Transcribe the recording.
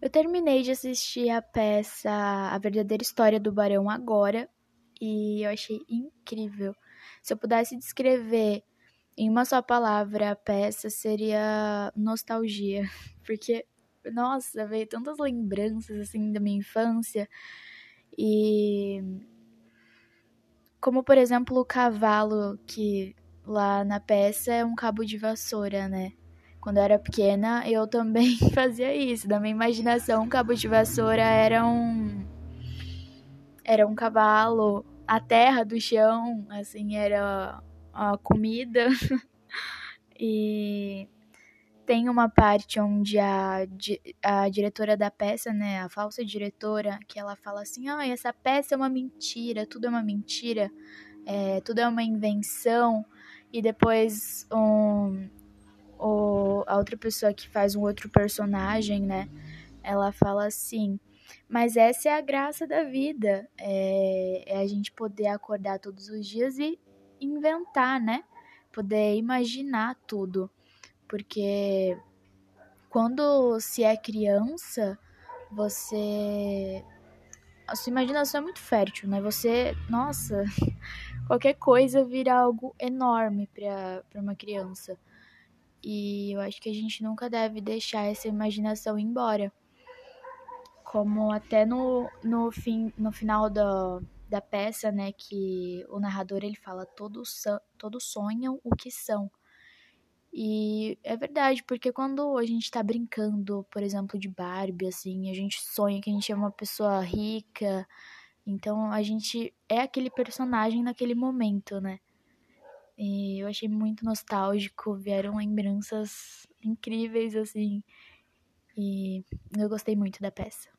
Eu terminei de assistir a peça A Verdadeira História do Barão agora e eu achei incrível. Se eu pudesse descrever em uma só palavra a peça, seria nostalgia, porque nossa, veio tantas lembranças assim da minha infância e como por exemplo o cavalo que lá na peça é um cabo de vassoura, né? Quando eu era pequena, eu também fazia isso. Da minha imaginação, um cabo de vassoura era um era um cavalo, a terra do chão, assim, era a comida. e tem uma parte onde a, a diretora da peça, né, a falsa diretora, que ela fala assim: ah, essa peça é uma mentira, tudo é uma mentira, é, tudo é uma invenção. E depois um, o, a outra pessoa que faz um outro personagem, né, ela fala assim. Mas essa é a graça da vida, é, é a gente poder acordar todos os dias e inventar, né? Poder imaginar tudo porque quando se é criança, você a sua imaginação é muito fértil, né? Você, nossa, qualquer coisa vira algo enorme para uma criança. E eu acho que a gente nunca deve deixar essa imaginação embora. Como até no, no, fim, no final da, da peça, né, que o narrador ele fala todos, todos sonham o que são. E é verdade, porque quando a gente tá brincando, por exemplo, de Barbie, assim, a gente sonha que a gente é uma pessoa rica, então a gente é aquele personagem naquele momento, né? E eu achei muito nostálgico, vieram lembranças incríveis, assim, e eu gostei muito da peça.